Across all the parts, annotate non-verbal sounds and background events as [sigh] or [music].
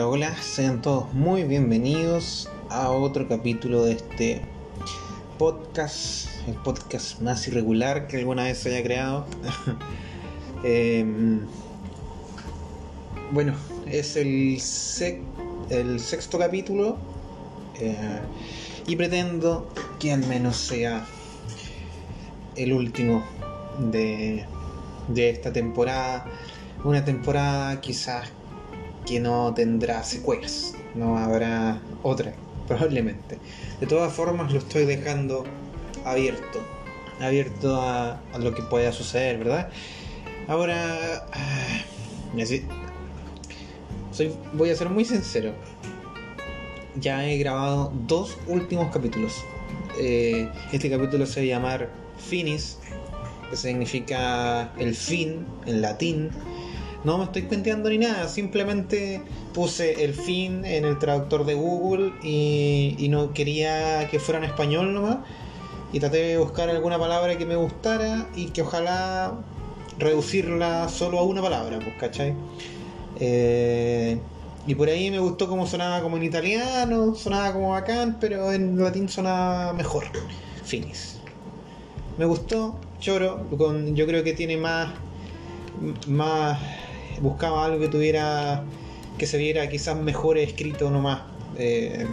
Hola, sean todos muy bienvenidos a otro capítulo de este podcast, el podcast más irregular que alguna vez se haya creado. [laughs] Em, bueno, es el, el sexto capítulo eh, y pretendo que al menos sea el último de, de esta temporada. Una temporada quizás que no tendrá secuelas, no habrá otra, probablemente. De todas formas, lo estoy dejando abierto, abierto a, lo que pueda suceder, ¿verdad? Ahora, ah, soy, voy a ser muy sincero. Ya he grabado dos últimos capítulos. Eh, este capítulo se va a llamar Finis, que significa el fin en latín no me estoy cuenteando ni nada, simplemente puse el fin en el traductor de Google y, no quería que fuera en español nomás. Y traté de buscar alguna palabra que me gustara y que ojalá reducirla solo a una palabra, pues, ¿cachai? Eh, y por ahí me gustó como sonaba como en italiano, sonaba como bacán, pero en latín sonaba mejor. Finis. Me gustó, choro, con, yo creo que tiene más, más buscaba algo que tuviera, que se viera quizás mejor escrito nomás eh,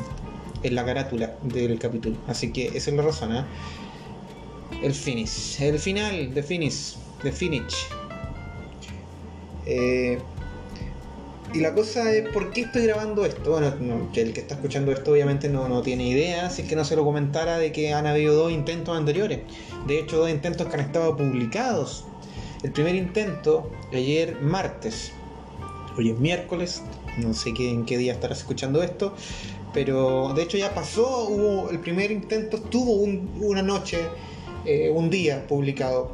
en la carátula del capítulo. Así que esa es la razón. ¿eh? El finish, el final de finish, de finish. Eh, y la cosa es, ¿por qué estoy grabando esto? Bueno, que el que está escuchando esto obviamente no, no, tiene idea, si es que no se lo comentara de que han habido dos intentos anteriores. De hecho, dos intentos que han estado publicados el primer intento, ayer martes, hoy es miércoles, no sé qué, en qué día estarás escuchando esto, pero de hecho ya pasó, hubo el primer intento, estuvo una noche, eh, un día publicado.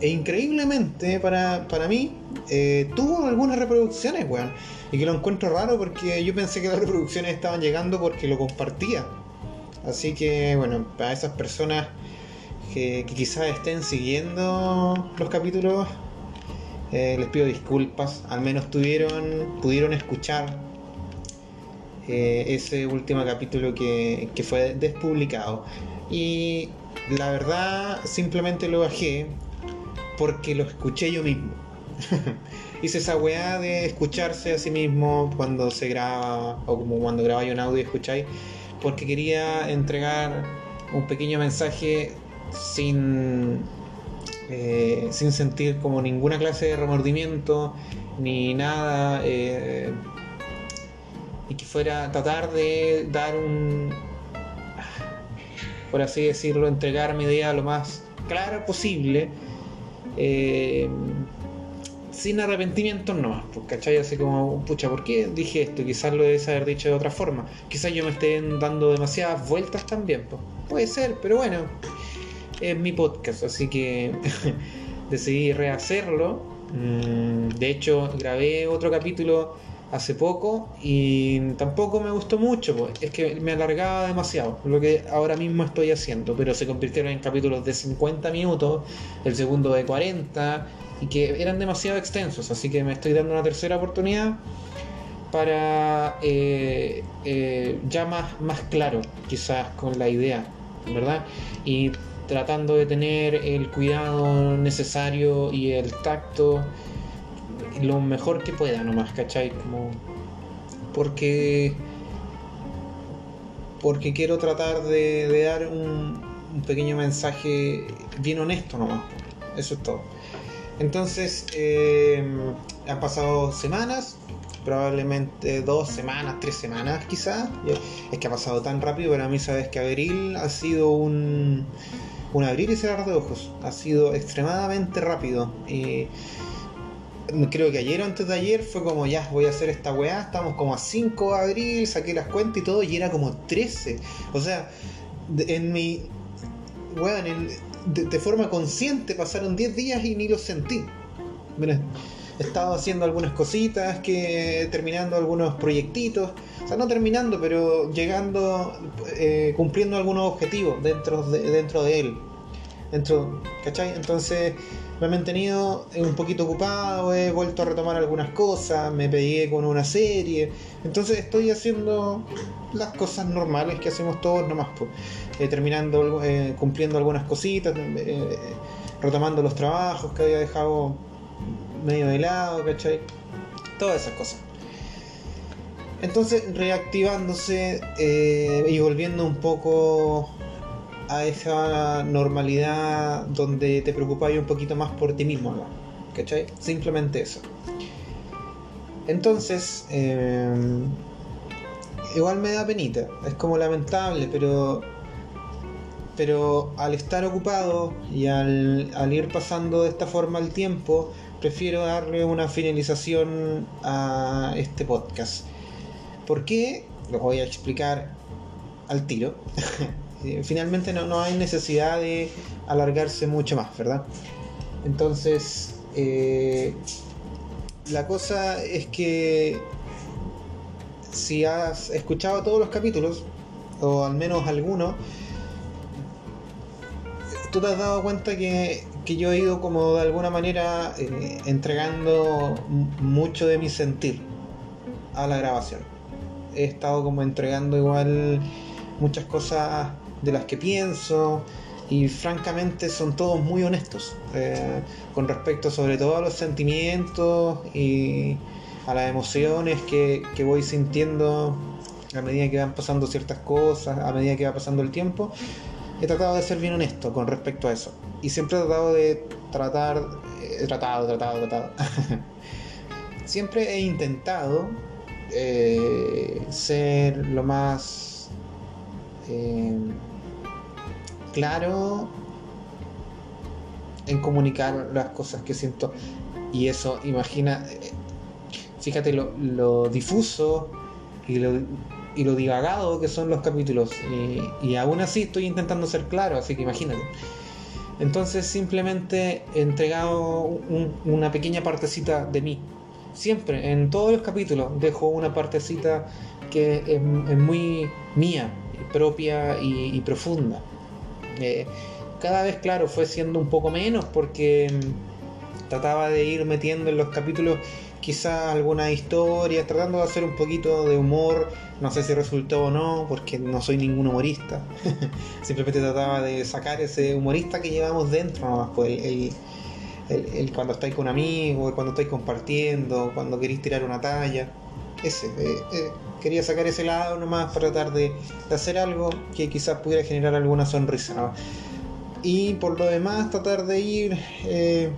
E increíblemente para, mí, eh, tuvo algunas reproducciones, weón. Y que lo encuentro raro porque yo pensé que las reproducciones estaban llegando porque lo compartía. Así que, bueno, para esas personas que, quizás estén siguiendo los capítulos, eh, les pido disculpas. Al menos tuvieron, pudieron escuchar eh, ese último capítulo que, que fue despublicado. Y la verdad, simplemente lo bajé porque lo escuché yo mismo. [laughs] Hice esa weá de escucharse a sí mismo cuando se graba o como cuando grabáis un audio y escucháis, porque quería entregar un pequeño mensaje sin, eh, sin sentir como ninguna clase de remordimiento ni nada. Eh, y que fuera tratar de dar un, por así decirlo, entregar mi idea lo más claro posible. Eh, sin arrepentimiento no, pues, ¿cachai? Así como, pucha, ¿por qué dije esto? Quizás lo debes haber dicho de otra forma. Quizás yo me esté dando demasiadas vueltas también, pues. Puede ser, pero bueno, es mi podcast, así que [laughs] decidí rehacerlo. Mm, de hecho, grabé otro capítulo hace poco y tampoco me gustó mucho, pues. es que me alargaba demasiado lo que ahora mismo estoy haciendo, pero se convirtieron en capítulos de 50 minutos, el segundo de 40 y que eran demasiado extensos, así que me estoy dando una tercera oportunidad para eh, eh, ya más, más claro quizás con la idea, ¿verdad? Y tratando de tener el cuidado necesario y el tacto lo mejor que pueda nomás, ¿cachai? Como porque porque quiero tratar de, dar un, pequeño mensaje bien honesto nomás. Eso es todo. Entonces, eh, han pasado semanas, probablemente dos semanas, tres semanas quizás. Es que ha pasado tan rápido, para mí sabes que abril ha sido un un abrir y cerrar de ojos. Ha sido extremadamente rápido. Y creo que ayer o antes de ayer fue como ya voy a hacer esta weá. Estamos como a 5 de abril, saqué las cuentas y todo, y era como 13. O sea, en mi. Weón, de, forma consciente pasaron 10 días y ni los sentí. He estado haciendo algunas cositas, que terminando algunos proyectitos, o sea, no terminando, pero llegando, eh, cumpliendo algunos objetivos dentro de, dentro de él. Dentro, ¿cachai? Entonces me he mantenido un poquito ocupado, he vuelto a retomar algunas cosas, me pegué con una serie. Entonces estoy haciendo las cosas normales que hacemos todos nomás, pues, eh, terminando, eh, cumpliendo algunas cositas, retomando los trabajos que había dejado medio de lado, ¿cachai? Todas esas cosas. Entonces, reactivándose eh, y volviendo un poco a esa normalidad donde te preocupáis un poquito más por ti mismo, ¿no? ¿cachai? Simplemente eso. Entonces, eh, igual me da penita, es como lamentable, pero pero al estar ocupado y al, ir pasando de esta forma el tiempo, prefiero darle una finalización a este podcast. ¿Por qué? Lo voy a explicar al tiro. [laughs] Finalmente no, no, hay necesidad de alargarse mucho más, ¿verdad? Entonces, eh, la cosa es que si has escuchado todos los capítulos, o al menos algunos, tú te has dado cuenta que, que, yo he ido como de alguna manera eh, entregando mucho de mi sentir a la grabación. He estado como entregando igual muchas cosas de las que pienso y francamente son todos muy honestos eh, con respecto sobre todo a los sentimientos y a las emociones que, que voy sintiendo a medida que van pasando ciertas cosas, a medida que va pasando el tiempo he tratado de ser bien honesto con respecto a eso. Y siempre he tratado de tratar, tratado, tratado, tratado. [laughs] siempre he intentado eh, ser lo más eh, claro en comunicar las cosas que siento. Y eso, imagina, eh, fíjate lo, lo difuso y lo y lo divagado que son los capítulos. Y, aún así estoy intentando ser claro, así que imagínate. Entonces simplemente he entregado un, una pequeña partecita de mí. Siempre, en todos los capítulos, dejo una partecita que es, muy mía, propia y, profunda. Eh, cada vez, claro, fue siendo un poco menos porque trataba de ir metiendo en los capítulos quizás alguna historia, tratando de hacer un poquito de humor, no sé si resultó o no, porque no soy ningún humorista, [laughs] simplemente trataba de sacar ese humorista que llevamos dentro, nomás, pues el, cuando estáis con amigos, cuando estáis compartiendo, cuando queréis tirar una talla, ese, eh, eh, quería sacar ese lado nomás para tratar de, hacer algo que quizás pudiera generar alguna sonrisa, ¿no? y por lo demás tratar de ir... Eh,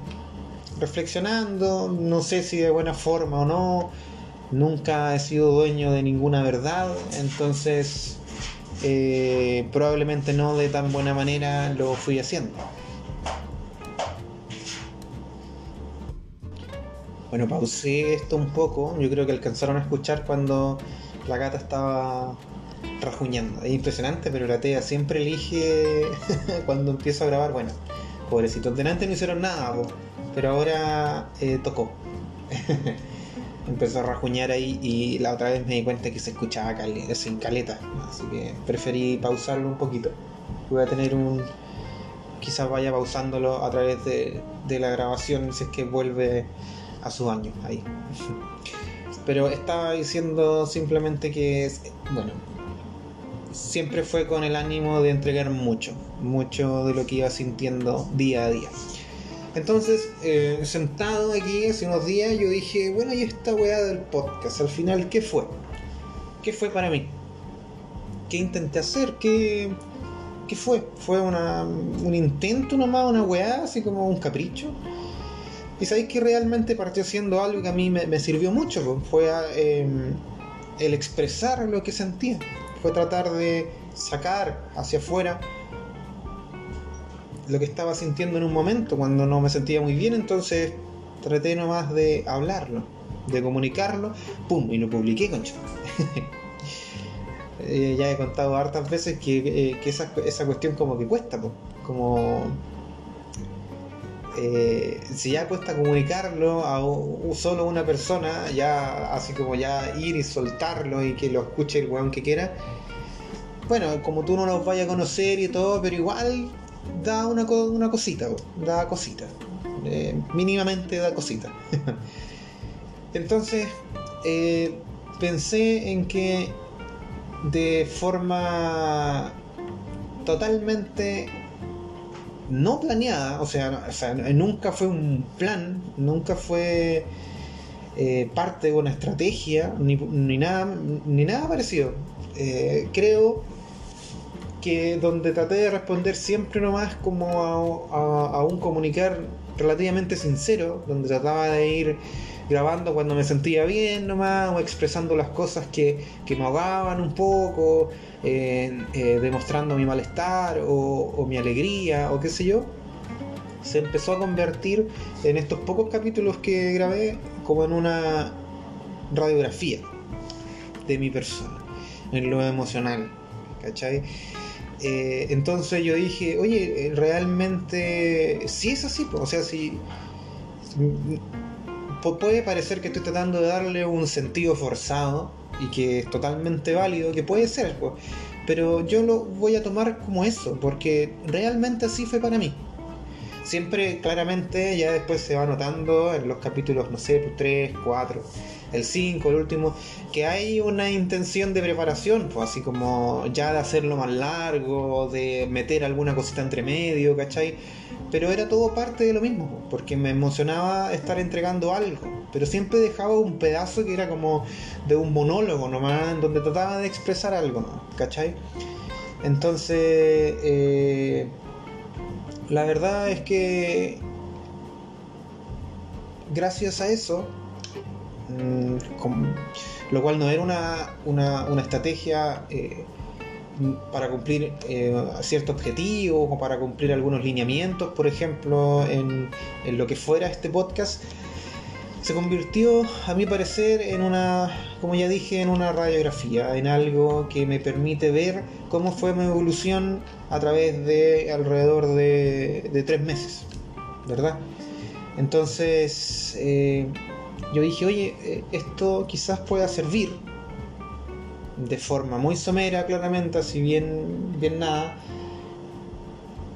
reflexionando, no sé si de buena forma o no, nunca he sido dueño de ninguna verdad, entonces eh, probablemente no de tan buena manera lo fui haciendo. Bueno, pausé esto un poco, yo creo que alcanzaron a escuchar cuando la gata estaba rajuñando. Es impresionante, pero la TEA siempre elige [laughs] cuando empiezo a grabar, bueno, pobrecitos, delante no hicieron nada, pero ahora eh, tocó. [laughs] Empezó a rajuñar ahí y la otra vez me di cuenta que se escuchaba sin caleta, así que preferí pausarlo un poquito. Voy a tener un. Quizás vaya pausándolo a través de, de la grabación si es que vuelve a su año ahí. [laughs] Pero estaba diciendo simplemente que, bueno, siempre fue con el ánimo de entregar mucho, mucho de lo que iba sintiendo día a día. Entonces, eh, sentado aquí hace unos días, yo dije, bueno, y esta weá del podcast, al final, ¿qué fue? ¿Qué fue para mí? ¿Qué intenté hacer? ¿Qué, qué fue? ¿Fue una, un intento nomás, una weá, así como un capricho? Y sabéis que realmente partió siendo algo que a mí me, me sirvió mucho, fue eh, el expresar lo que sentía, fue tratar de sacar hacia afuera lo que estaba sintiendo en un momento cuando no me sentía muy bien, entonces traté nomás de hablarlo, de comunicarlo, pum, y lo publiqué, concha. [laughs] eh, ya he contado hartas veces que, eh, que esa, esa, cuestión como que cuesta, po. como eh, si ya cuesta comunicarlo a solo una persona, ya así como ya ir y soltarlo y que lo escuche el weón que quiera. Bueno, como tú no los vayas a conocer y todo, pero igual da una, una cosita, da cosita. Eh, mínimamente da cosita. [laughs] Entonces, eh, pensé en que de forma totalmente no planeada, o sea, nunca fue un plan, nunca fue eh, parte de una estrategia, ni, nada, ni nada parecido. Creo que donde traté de responder siempre nomás como a, un comunicar relativamente sincero, donde trataba de ir grabando cuando me sentía bien nomás, o expresando las cosas que, me ahogaban un poco, eh, eh, demostrando mi malestar o, mi alegría o qué sé yo, se empezó a convertir en estos pocos capítulos que grabé como en una radiografía de mi persona, en lo emocional, ¿cachai? Eh, entonces yo dije, oye, realmente, si es así, o sea, si puede parecer que estoy tratando de darle un sentido forzado y que es totalmente válido, que puede ser, pues, pero yo lo voy a tomar como eso, porque realmente así fue para mí. Siempre, claramente, ya después se va notando en los capítulos, no sé, 3, 4, el 5, el último, que hay una intención de preparación, pues así como ya de hacerlo más largo, de meter alguna cosita entre medio, ¿cachai? pero era todo parte de lo mismo, porque me emocionaba estar entregando algo, pero siempre dejaba un pedazo que era como de un monólogo nomás, en donde trataba de expresar algo. ¿cachai? Entonces, eh, la verdad es que gracias a eso, mm, lo cual no era una, una, estrategia eh, para cumplir eh, ciertos objetivos o para cumplir algunos lineamientos, por ejemplo, en, lo que fuera este podcast, se convirtió, a mi parecer, en una, como ya dije, en una radiografía, en algo que me permite ver cómo fue mi evolución a través de alrededor de, tres meses, ¿verdad? Entonces, eh, yo dije, oye, eh, esto quizás pueda servir de forma muy somera, claramente, así bien, bien nada,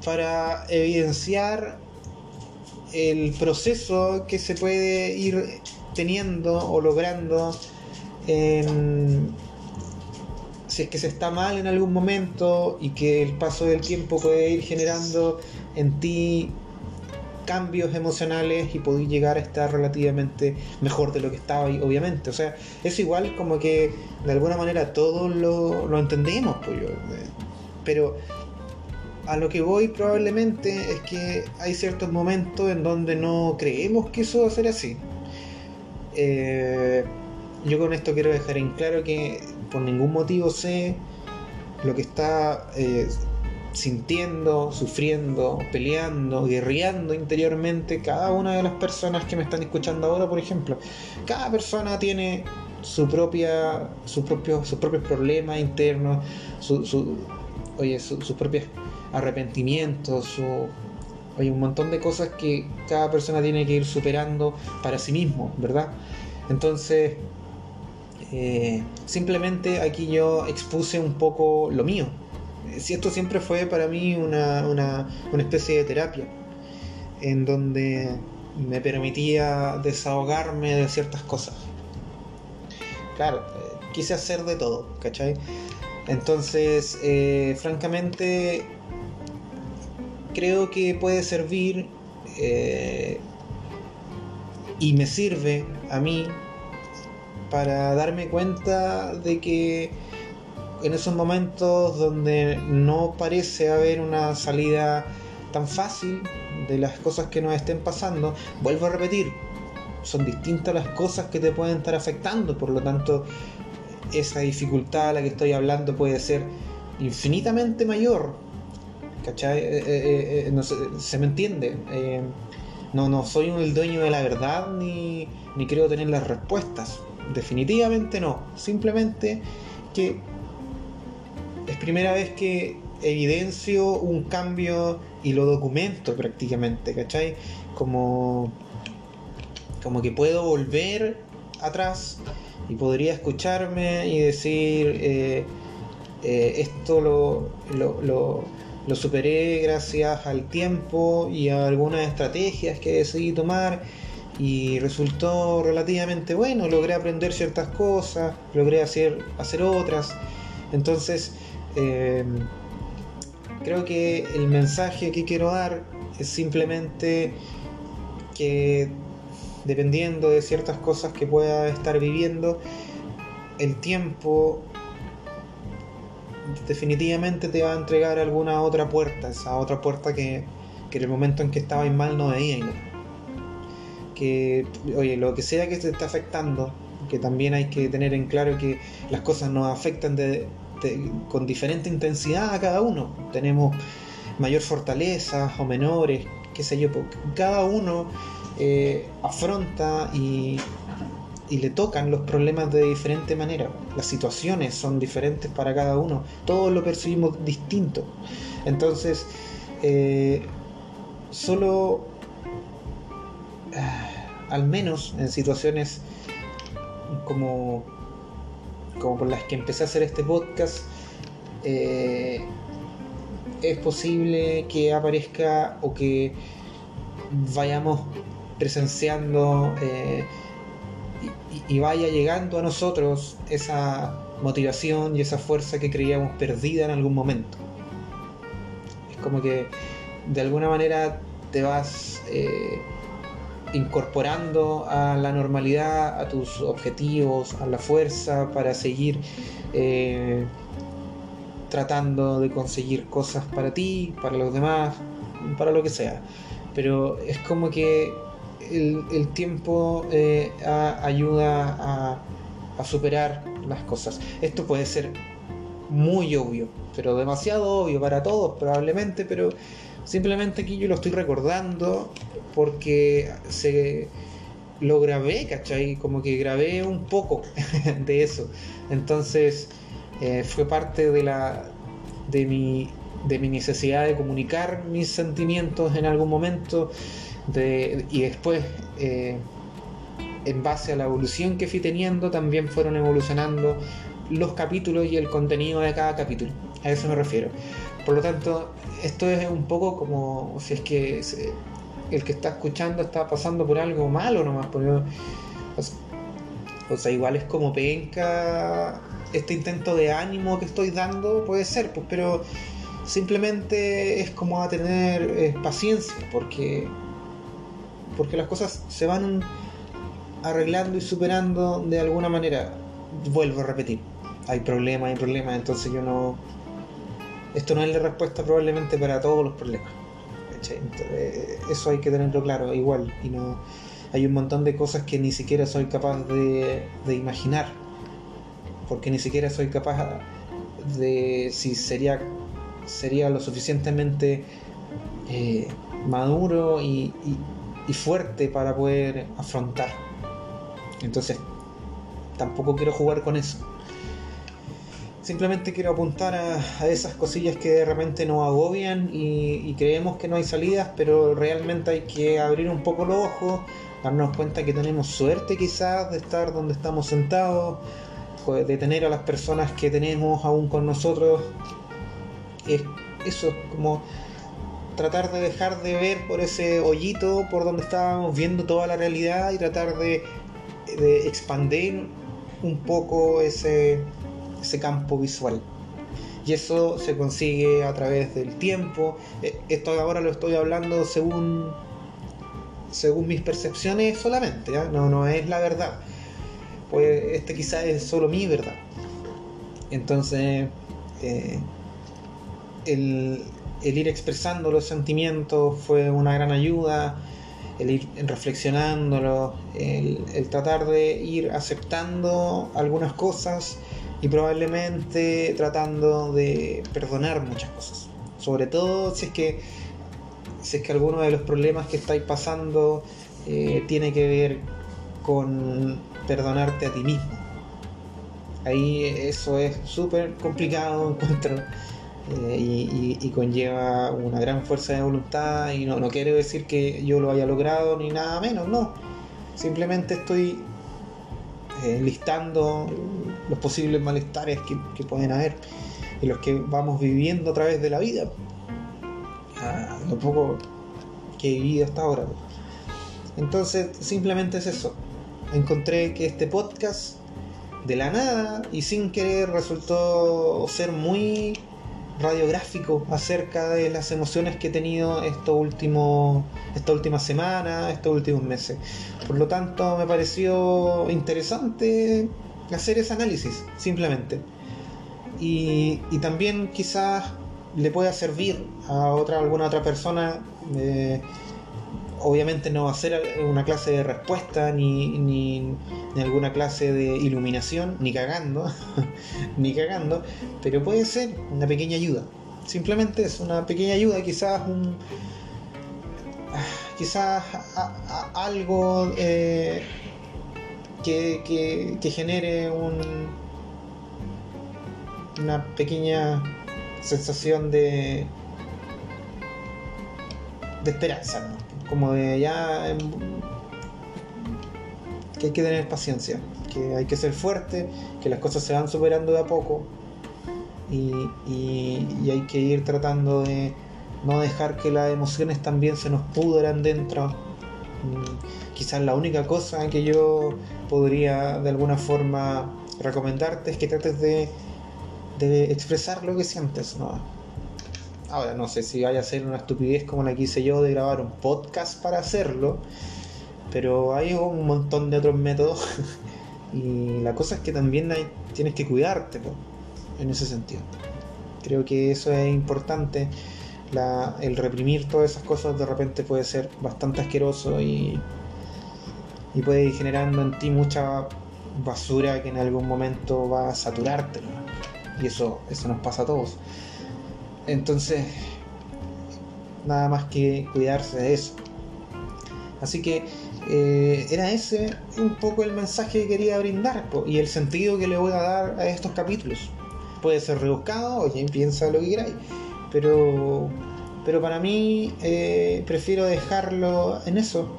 para evidenciar el proceso que se puede ir teniendo o logrando si es que se está mal en algún momento y que el paso del tiempo puede ir generando en ti cambios emocionales y podéis llegar a estar relativamente mejor de lo que estaba ahí, obviamente. O sea, es igual como que de alguna manera todos lo, entendemos, pues yo. Pero a lo que voy probablemente es que hay ciertos momentos en donde no creemos que eso va a ser así. Eh, yo con esto quiero dejar en claro que por ningún motivo sé lo que está eh, sintiendo, sufriendo, peleando, guerreando interiormente cada una de las personas que me están escuchando ahora, por ejemplo. Cada persona tiene su propia, su propio, sus propios problemas internos, su, oye, sus propios arrepentimientos, su, hay un montón de cosas que cada persona tiene que ir superando para sí mismo, ¿verdad? Entonces, eh, simplemente aquí yo expuse un poco lo mío, si esto siempre fue para mí una, una, una especie de terapia, en donde me permitía desahogarme de ciertas cosas. Claro, eh, quise hacer de todo, ¿cachai? Entonces, eh, francamente, creo que puede servir eh, y me sirve a mí para darme cuenta de que en esos momentos donde no parece haber una salida tan fácil de las cosas que nos estén pasando, vuelvo a repetir, son distintas las cosas que te pueden estar afectando, por lo tanto, esa dificultad a la que estoy hablando puede ser infinitamente mayor. ¿Cachai? Eh, eh, eh, no se me entiende. no, no soy el dueño de la verdad ni, ni creo tener las respuestas. Definitivamente no. Simplemente que es primera vez que evidencio un cambio y lo documento prácticamente, ¿cachai? Como, como que puedo volver atrás y podría escucharme y decir, esto lo, lo superé gracias al tiempo y a algunas estrategias que decidí tomar y resultó relativamente bueno, logré aprender ciertas cosas, logré hacer, hacer otras. Entonces, eh, creo que el mensaje que quiero dar es simplemente que dependiendo de ciertas cosas que pueda estar viviendo, el tiempo definitivamente te va a entregar alguna otra puerta, esa otra puerta que, en el momento en que estabas mal no veías. Que, oye, lo que sea que te está afectando, que también hay que tener en claro que las cosas nos afectan con diferente intensidad a cada uno. Tenemos mayor fortaleza o menores, qué sé yo, cada uno eh, afronta y, y le tocan los problemas de diferente manera. Las situaciones son diferentes para cada uno. Todos lo percibimos distinto. Entonces, eh, solo, ah, al menos en situaciones como, como por las que empecé a hacer este podcast, eh, es posible que aparezca o que vayamos presenciando y, vaya llegando a nosotros esa motivación y esa fuerza que creíamos perdida en algún momento. Es como que de alguna manera te vas eh, incorporando a la normalidad, a tus objetivos, a la fuerza para seguir eh, tratando de conseguir cosas para ti, para los demás, para lo que sea. Pero es como que el, tiempo eh, ayuda a, superar las cosas. Esto puede ser muy obvio, pero demasiado obvio para todos probablemente, pero simplemente aquí yo lo estoy recordando porque se lo grabé, ¿cachai? Como que grabé un poco [laughs] de eso. Entonces eh, fue parte de la de mi de mi necesidad de comunicar mis sentimientos en algún momento y después, eh, en base a la evolución que fui teniendo, también fueron evolucionando los capítulos y el contenido de cada capítulo. A eso me refiero. Por lo tanto, esto es un poco como si es que el que está escuchando está pasando por algo malo nomás. o sea, igual es como penca este intento de ánimo que estoy dando, puede ser, pues, pero simplemente es como a tener eh, paciencia, porque porque las cosas se van arreglando y superando de alguna manera. Vuelvo a repetir, hay problemas, hay problemas, entonces yo no... Esto no es la respuesta probablemente para todos los problemas. Eso hay que tenerlo claro, igual. Y no hay un montón de cosas que ni siquiera soy capaz de, imaginar. Porque ni siquiera soy capaz de si sería, sería lo suficientemente eh, maduro y fuerte para poder afrontar. Entonces, tampoco quiero jugar con eso. Simplemente quiero apuntar a, esas cosillas que de repente nos agobian y, creemos que no hay salidas, pero realmente hay que abrir un poco los ojos, darnos cuenta que tenemos suerte quizás de estar donde estamos sentados, de tener a las personas que tenemos aún con nosotros. Es eso, como tratar de dejar de ver por ese hoyito por donde estábamos viendo toda la realidad y tratar de, expandir un poco ese, ese campo visual. Y eso se consigue a través del tiempo. Eh, esto ahora lo estoy hablando según, según mis percepciones solamente, no, no es la verdad. Pues este quizás es solo mi verdad. Entonces, eh, el, el ir expresando los sentimientos fue una gran ayuda, el ir reflexionándolo, el, tratar de ir aceptando algunas cosas y probablemente tratando de perdonar muchas cosas. Sobre todo si es que, si es que alguno de los problemas que estáis pasando eh, tiene que ver con perdonarte a ti mismo. Ahí eso es súper complicado, [laughs] encuentro eh, y, conlleva una gran fuerza de voluntad y no, no quiero decir que yo lo haya logrado ni nada menos, no. Simplemente estoy eh, listando los posibles malestares que, pueden haber y los que vamos viviendo a través de la vida. a lo poco que he vivido hasta ahora. Entonces, simplemente es eso. Encontré que este podcast, de la nada y sin querer, resultó ser muy radiográfico acerca de las emociones que he tenido estos últimos, esta última semana, estos últimos meses. Por lo tanto, me pareció interesante hacer ese análisis, simplemente. Y, y también quizás le pueda servir a otra, alguna otra persona. Eh, obviamente no va a ser una clase de respuesta ni, ni, alguna clase de iluminación, ni cagando, [laughs] ni cagando, pero puede ser una pequeña ayuda. Simplemente es una pequeña ayuda, quizás un. quizás algo eh, que, que, que genere un, una pequeña sensación de de esperanza, como de ya em, que hay que tener paciencia, que hay que ser fuerte, que las cosas se van superando de a poco y, hay que ir tratando de no dejar que las emociones también se nos pudran dentro. Mm, quizás la única cosa que yo podría de alguna forma recomendarte es que trates de de expresar lo que sientes, ¿no? Ahora, no sé si vaya a ser una estupidez como la que hice yo de grabar un podcast para hacerlo, pero hay un montón de otros métodos [laughs] y la cosa es que también hay, tienes que cuidarte en ese sentido. Creo que eso es importante. el reprimir todas esas cosas de repente puede ser bastante asqueroso y, y puede ir generando en ti mucha basura que en algún momento va a saturarte. Y eso, eso nos pasa a todos. Entonces, nada más que cuidarse de eso. Así que eh, era ese un poco el mensaje que quería brindar y el sentido que le voy a dar a estos capítulos. Puede ser rebuscado, o quien piensa lo que queráis, pero, pero para mí eh, prefiero dejarlo en eso,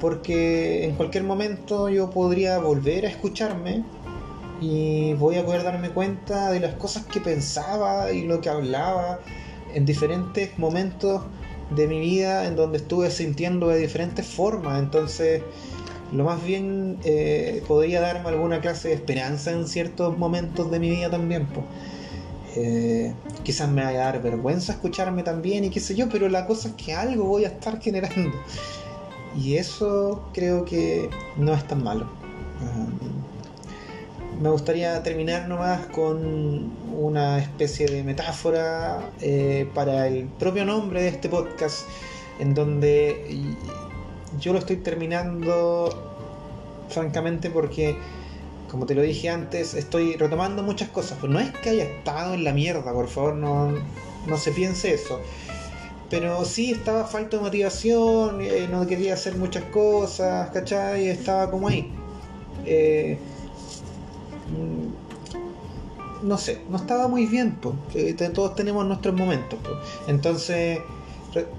porque en cualquier momento yo podría volver a escucharme y voy a poder darme cuenta de las cosas que pensaba y lo que hablaba en diferentes momentos de mi vida en donde estuve sintiendo de diferentes formas. Entonces, lo más bien eh, podría darme alguna clase de esperanza en ciertos momentos de mi vida también. Eh, quizás me vaya a dar vergüenza escucharme también y qué sé yo, pero la cosa es que algo voy a estar [laughs] generando. Y eso creo que no es tan malo me gustaría terminar nomás con una especie de metáfora eh, para el propio nombre de este podcast, en donde yo lo estoy terminando francamente porque, como te lo dije antes, estoy retomando muchas cosas. No es que haya estado en la mierda, por favor, no, no se piense eso. Pero sí estaba falta de motivación, eh, no quería hacer muchas cosas, ¿cachai? Estaba como ahí. Eh, no sé, no estaba muy bien, pues. todos tenemos nuestros momentos. Entonces,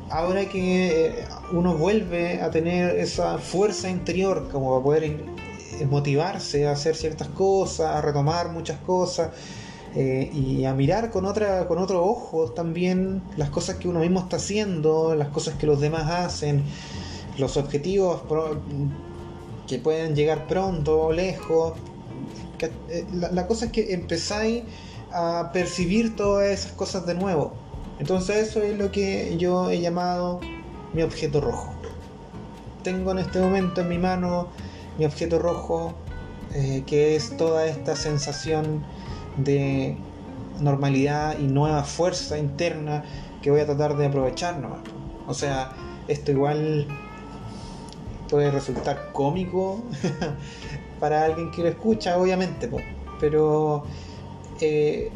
ahora que eh, uno vuelve a tener esa fuerza interior como para poder eh, motivarse a hacer ciertas cosas, a retomar muchas cosas eh, y a mirar con otra con otros ojos también las cosas que uno mismo está haciendo, las cosas que los demás hacen, los objetivos que pueden llegar pronto o lejos, eh, la, cosa es que empezáis a percibir todas esas cosas de nuevo. Entonces eso es lo que yo he llamado mi objeto rojo. Tengo en este momento en mi mano mi objeto rojo, eh, que es toda esta sensación de normalidad y nueva fuerza interna que voy a tratar de aprovechar O sea, esto igual puede resultar cómico [laughs] para alguien que lo escucha, obviamente, pero eh,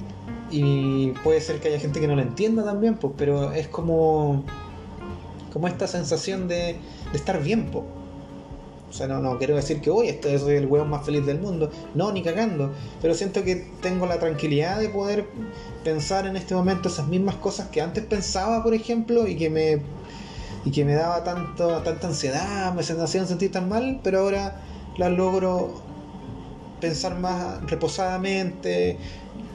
y puede ser que haya gente que no lo entienda también, pues, pero es como como esta sensación de, estar bien, pues. O sea, no, no quiero decir que hoy estoy, soy el huevo más feliz del mundo, no, ni cagando, pero siento que tengo la tranquilidad de poder pensar en este momento esas mismas cosas que antes pensaba, por ejemplo, y que me y que me daba tanto tanta ansiedad, me hacían sentir tan mal, pero ahora las logro pensar más reposadamente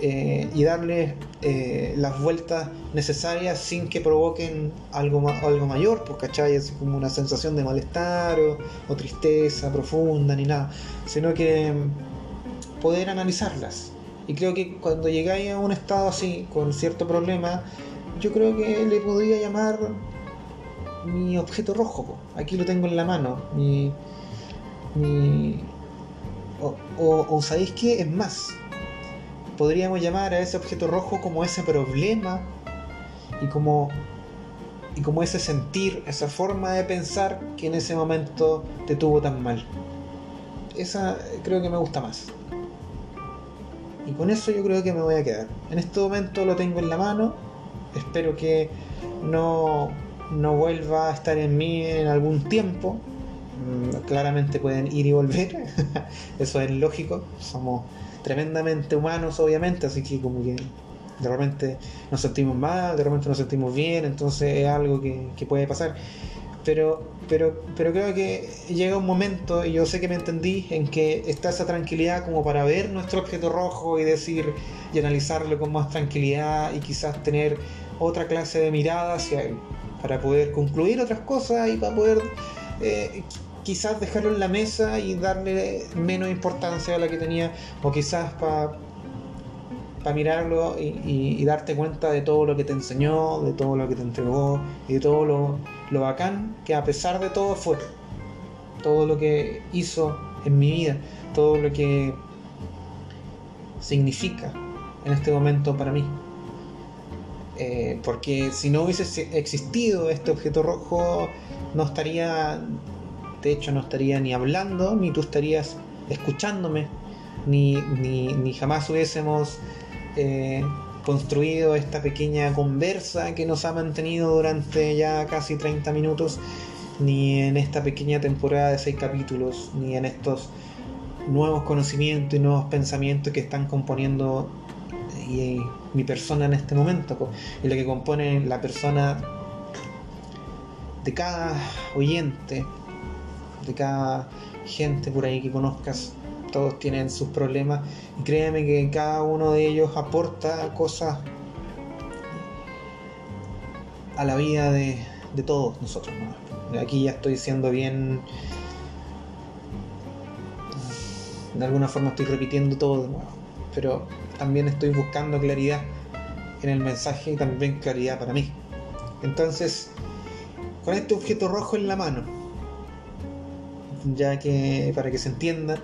eh, y darle eh, las vueltas necesarias sin que provoquen algo, algo mayor, pues, ¿cachai? Es como una sensación de malestar o, tristeza profunda ni nada, sino que mm, poder analizarlas. Y creo que cuando llegáis a un estado así, con cierto problema, yo creo que le podría llamar mi objeto rojo. Aquí lo tengo en la mano. Mi, o, o, ¿sabéis qué? Es más, podríamos llamar a ese objeto rojo como ese problema y como, y como ese sentir, esa forma de pensar que en ese momento te tuvo tan mal. Esa creo que me gusta más. Y con eso yo creo que me voy a quedar. En este momento lo tengo en la mano. Espero que no, no vuelva a estar en mí en algún tiempo Mm, claramente pueden ir y volver, [laughs] eso es lógico, somos tremendamente humanos obviamente, así que como que de repente nos sentimos mal, de repente nos sentimos bien, entonces es algo que, puede pasar. Pero, pero, pero creo que llega un momento, y yo sé que me entendí, en que está esa tranquilidad como para ver nuestro objeto rojo y decir y analizarlo con más tranquilidad y quizás tener otra clase de mirada hacia él, para poder concluir otras cosas y para poder eh, quizás dejarlo en la mesa y darle menos importancia a la que tenía, o quizás para mirarlo y, darte cuenta de todo lo que te enseñó, de todo lo que te entregó y de todo lo, bacán que a pesar de todo fue. Todo lo que hizo en mi vida, todo lo que significa en este momento para mí. Eh, porque si no hubiese existido este objeto rojo, no estaría de hecho no estaría ni hablando, ni tú estarías escuchándome, ni, ni, jamás hubiésemos eh, construido esta pequeña conversa que nos ha mantenido durante ya casi 30 minutos, ni en esta pequeña temporada de 6 capítulos, ni en estos nuevos conocimientos y nuevos pensamientos que están componiendo eh, mi persona en este momento, y lo que compone la persona de cada oyente de cada gente por ahí que conozcas, todos tienen sus problemas y créeme que cada uno de ellos aporta cosas a la vida de, todos nosotros. Aquí ya estoy siendo bien... De alguna forma estoy repitiendo todo de nuevo, pero también estoy buscando claridad en el mensaje y también claridad para mí. Entonces, con este objeto rojo en la mano, ya que para que se entienda,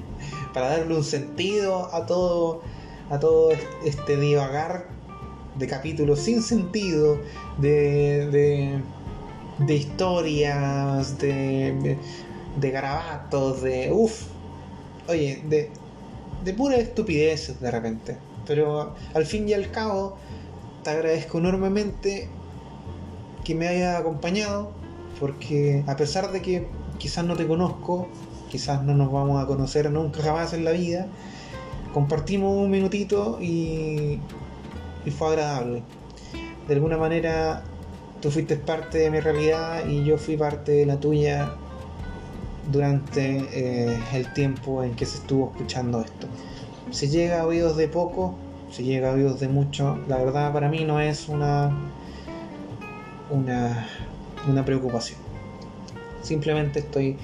[laughs] para darle un sentido a todo, a todo este divagar de capítulos sin sentido, de, de, historias, de, de garabatos, de uff, oye, de, de pura estupidez de repente. Pero al fin y al cabo, te agradezco enormemente que me haya acompañado, porque a pesar de que quizás no te conozco, quizás no nos vamos a conocer nunca jamás en la vida, compartimos un minutito y, fue agradable. De alguna manera tú fuiste parte de mi realidad y yo fui parte de la tuya durante eh, el tiempo en que se estuvo escuchando esto. Si llega a oídos de poco, si llega a oídos de mucho, la verdad para mí no es una, una, una preocupación. Simplemente estoy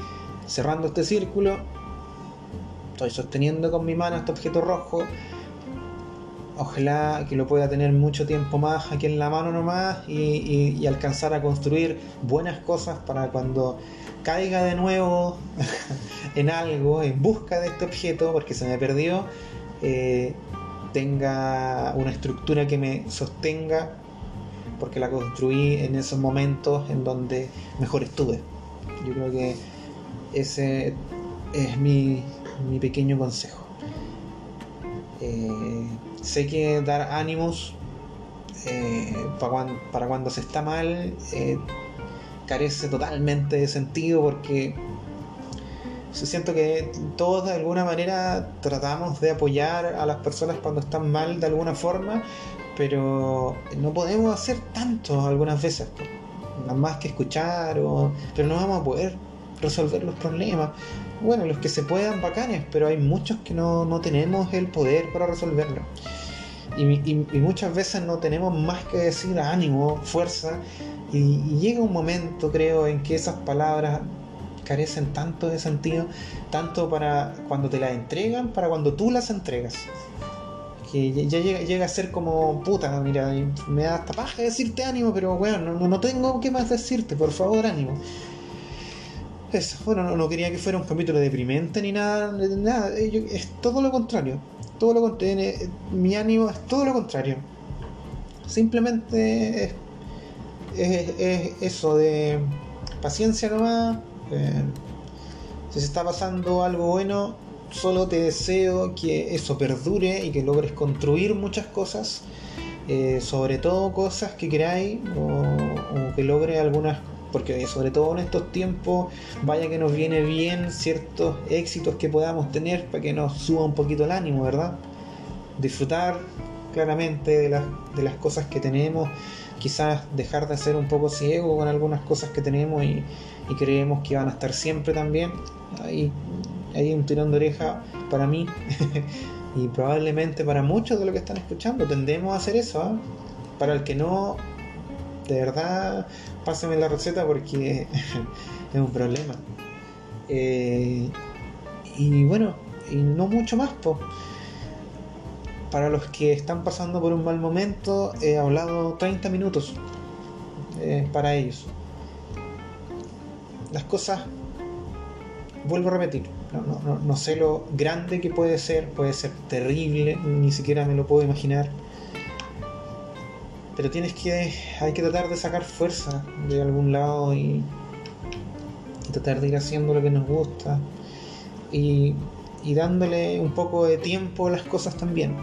cerrando este círculo, estoy sosteniendo con mi mano este objeto rojo. Ojalá que lo pueda tener mucho tiempo más aquí en la mano nomás y, alcanzar a construir buenas cosas para cuando caiga de nuevo [laughs] en algo, en busca de este objeto, porque se me perdió, eh, tenga una estructura que me sostenga, porque la construí en esos momentos en donde mejor estuve. Yo creo que ese es mi, pequeño consejo. Eh, sé que dar ánimos eh, para, cuando, se está mal eh, carece totalmente de sentido porque siento que todos de alguna manera tratamos de apoyar a las personas cuando están mal de alguna forma, pero no podemos hacer tanto algunas veces nada más que escuchar, o, pero no vamos a poder resolver los problemas. bueno, los que se puedan bacanes, pero hay muchos que no, no tenemos el poder para resolverlo. Y, y, y, muchas veces no tenemos más que decir ánimo, fuerza, y, y, llega un momento, creo, en que esas palabras carecen tanto de sentido, tanto para cuando te las entregan, para cuando tú las entregas. Que ya llega, a ser como puta, mira, me da hasta paja decirte ánimo, pero bueno, no, no tengo qué más decirte, por favor, ánimo. Eso, bueno, no, no, quería que fuera un capítulo deprimente ni nada, nada, es todo lo contrario. Todo lo contrario, mi ánimo es todo lo contrario. Simplemente es, es, es eso de paciencia nomás. Eh, si se está pasando algo bueno, solo te deseo que eso perdure y que logres construir muchas cosas. Eh, sobre todo cosas que queráis o, que logre algunas porque sobre todo en estos tiempos, vaya que nos viene bien ciertos éxitos que podamos tener para que nos suba un poquito el ánimo, ¿verdad? Disfrutar claramente de las, de las cosas que tenemos, quizás dejar de ser un poco ciego con algunas cosas que tenemos y, y creemos que van a estar siempre también. Ahí, hay un tirón de oreja para mí [laughs] y probablemente para muchos de los que están escuchando. Tendemos a hacer eso. ¿eh? Para el que no, de verdad, pásenme la receta porque [laughs] es un problema. Eh, y bueno, y no mucho más. Po. Para los que están pasando por un mal momento, he hablado 30 minutos eh, para ellos. Las cosas, vuelvo a repetir, no, no, no, sé lo grande que puede ser, puede ser terrible, ni siquiera me lo puedo imaginar pero tienes que hay que tratar de sacar fuerza de algún lado y, tratar de ir haciendo lo que nos gusta y, y, dándole un poco de tiempo a las cosas también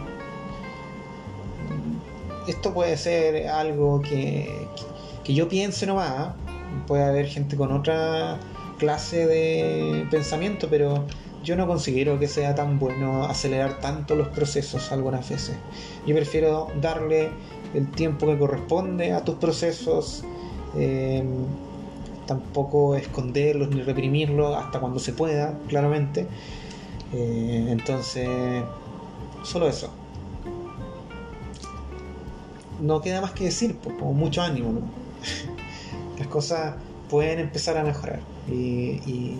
esto puede ser algo que, que yo piense nomás ¿eh? puede haber gente con otra clase de pensamiento pero yo no considero que sea tan bueno acelerar tanto los procesos algunas veces. Yo prefiero darle el tiempo que corresponde a tus procesos, eh, tampoco esconderlos ni reprimirlos hasta cuando se pueda, claramente. Eh, entonces, solo eso. No queda más que decir, pues, con mucho ánimo. ¿no? [laughs] Las cosas pueden empezar a mejorar. Y,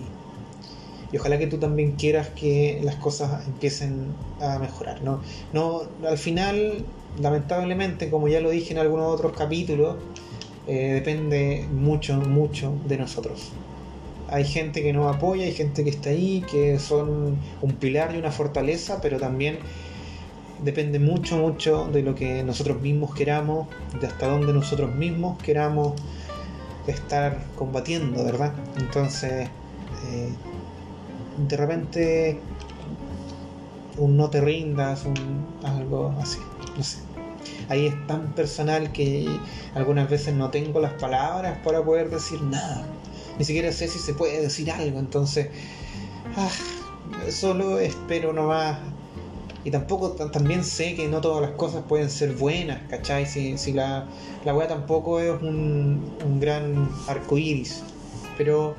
ojalá que tú también quieras que las cosas empiecen a mejorar. No, no al final lamentablemente, como ya lo dije en algunos otros capítulos, eh, depende mucho, mucho de nosotros. Hay gente que nos apoya, hay gente que está ahí, que son un pilar y una fortaleza, pero también depende mucho, mucho de lo que nosotros mismos queramos, de hasta dónde nosotros mismos queramos estar combatiendo, ¿verdad? Entonces, eh, de repente, un no te rindas, un algo así no sé. Ahí es tan personal que algunas veces no tengo las palabras para poder decir nada. Ni siquiera sé si se puede decir algo. Entonces, ah, solo espero nomás. Y tampoco también sé que no todas las cosas pueden ser buenas, ¿cachai? Si, la, la tampoco es un, un gran arco iris. Pero,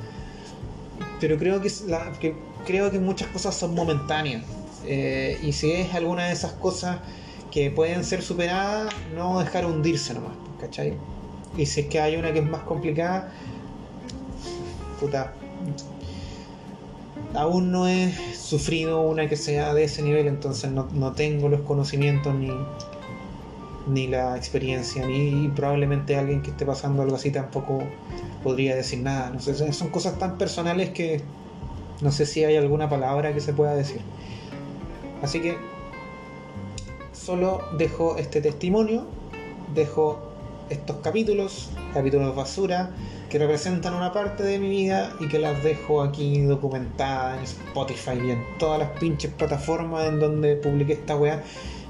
pero creo que, creo que muchas cosas son momentáneas. Eh, y si es alguna de esas cosas que pueden ser superadas, no dejar hundirse nomás, ¿cachai? Y si es que hay una que es más complicada, puta, aún no he sufrido una que sea de ese nivel, entonces no, no tengo los conocimientos ni, ni la experiencia, ni probablemente alguien que esté pasando algo así tampoco podría decir nada. No sé, son cosas tan personales que no sé si hay alguna palabra que se pueda decir. Así que solo dejo este testimonio, dejo estos capítulos, capítulos basura, que representan una parte de mi vida y que las dejo aquí documentadas en Spotify y en todas las pinches plataformas en donde publiqué esta weá,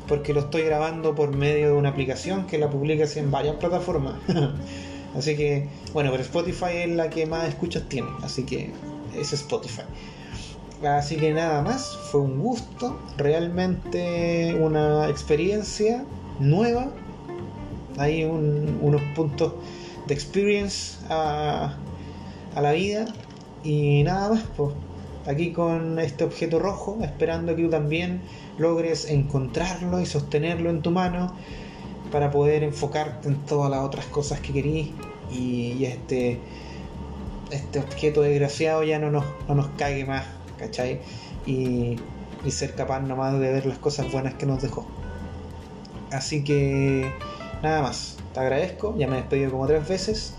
porque lo estoy grabando por medio de una aplicación que la publica en varias plataformas. [laughs] así que, bueno, pero Spotify es la que más escuchas tiene, así que es Spotify. Así que nada más, fue un gusto, realmente una experiencia nueva. Hay un, unos puntos de experience a, a, la vida y nada más, pues aquí con este objeto rojo, esperando que tú también logres encontrarlo y sostenerlo en tu mano para poder enfocarte en todas las otras cosas que querís y, este este objeto desgraciado ya no nos, no nos cague más, ¿cachai? Y, y ser capaz nomás de ver las cosas buenas que nos dejó. Así que nada más, te agradezco, ya me he despedido como tres veces.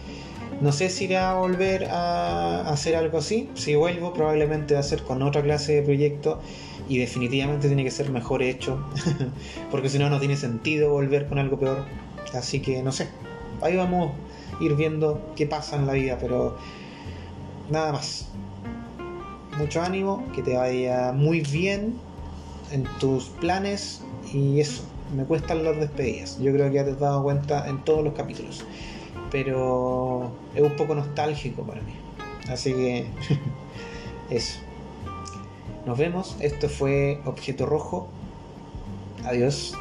No sé si iré a volver a hacer algo así. Si vuelvo, probablemente va a ser con otra clase de proyecto y definitivamente tiene que ser mejor hecho, [laughs] porque si no, no tiene sentido volver con algo peor. Así que no sé, ahí vamos a ir viendo qué pasa en la vida, pero nada más. Mucho ánimo, que te vaya muy bien en tus planes y eso me cuestan las despedidas. Yo creo que ya te has dado cuenta en todos los capítulos. Pero es un poco nostálgico para mí. Así que [laughs] eso. Nos vemos. Esto fue Objeto Rojo. Adiós.